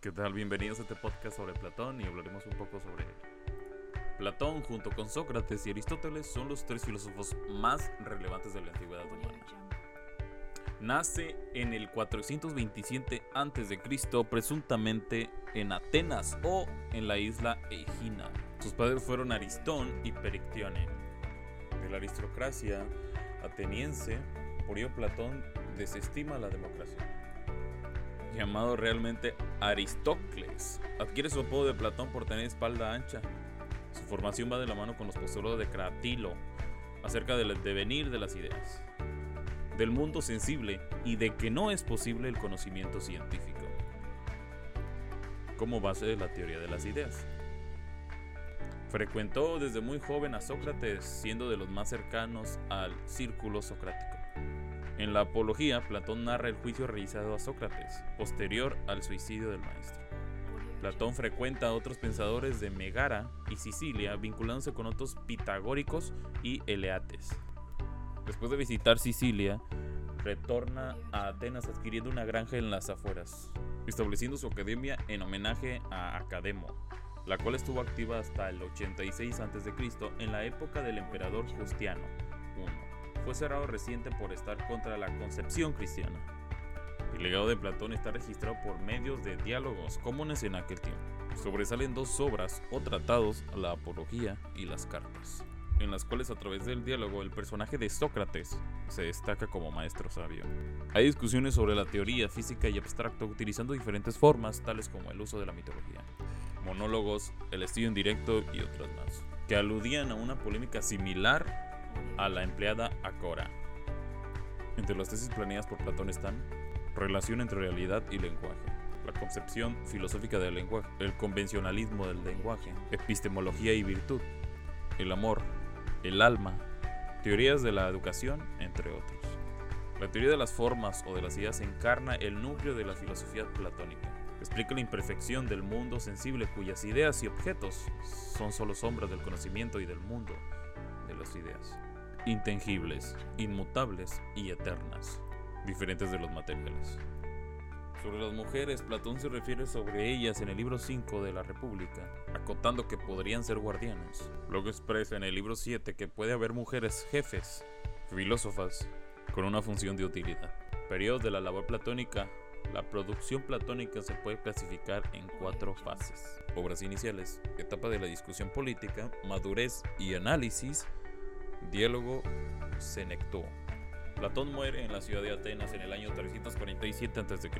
¿Qué tal? Bienvenidos a este podcast sobre Platón y hablaremos un poco sobre Platón junto con Sócrates y Aristóteles son los tres filósofos más relevantes de la antigüedad humana. Nace en el 427 a.C., presuntamente en Atenas o en la isla Egina. Sus padres fueron Aristón y Perictione. De la aristocracia ateniense, por ello Platón desestima la democracia. Llamado realmente Aristócles, adquiere su apodo de Platón por tener espalda ancha. Su formación va de la mano con los postulados de Cratilo acerca del devenir de las ideas, del mundo sensible y de que no es posible el conocimiento científico como base de la teoría de las ideas. Frecuentó desde muy joven a Sócrates, siendo de los más cercanos al círculo socrático. En la Apología, Platón narra el juicio realizado a Sócrates, posterior al suicidio del maestro. Platón frecuenta a otros pensadores de Megara y Sicilia, vinculándose con otros pitagóricos y eleates. Después de visitar Sicilia, retorna a Atenas adquiriendo una granja en las afueras, estableciendo su academia en homenaje a Academo, la cual estuvo activa hasta el 86 a.C. en la época del emperador Justiano I. Cerrado reciente por estar contra la concepción cristiana. El legado de Platón está registrado por medios de diálogos comunes en aquel tiempo. Sobresalen dos obras o tratados, la Apología y las Cartas, en las cuales a través del diálogo el personaje de Sócrates se destaca como maestro sabio. Hay discusiones sobre la teoría física y abstracto utilizando diferentes formas, tales como el uso de la mitología, monólogos, el estudio en directo y otras más, que aludían a una polémica similar a la empleada Acora. Entre las tesis planeadas por Platón están relación entre realidad y lenguaje, la concepción filosófica del lenguaje, el convencionalismo del lenguaje, epistemología y virtud, el amor, el alma, teorías de la educación, entre otros. La teoría de las formas o de las ideas encarna el núcleo de la filosofía platónica. Explica la imperfección del mundo sensible cuyas ideas y objetos son solo sombras del conocimiento y del mundo de las ideas. Intangibles, inmutables y eternas, diferentes de los materiales. Sobre las mujeres, Platón se refiere sobre ellas en el libro 5 de la República, acotando que podrían ser guardianas. Luego expresa en el libro 7 que puede haber mujeres jefes, filósofas, con una función de utilidad. Periodos de la labor platónica. La producción platónica se puede clasificar en cuatro fases. Obras iniciales, etapa de la discusión política, madurez y análisis, diálogo, senectúo. Platón muere en la ciudad de Atenas en el año 347 a.C.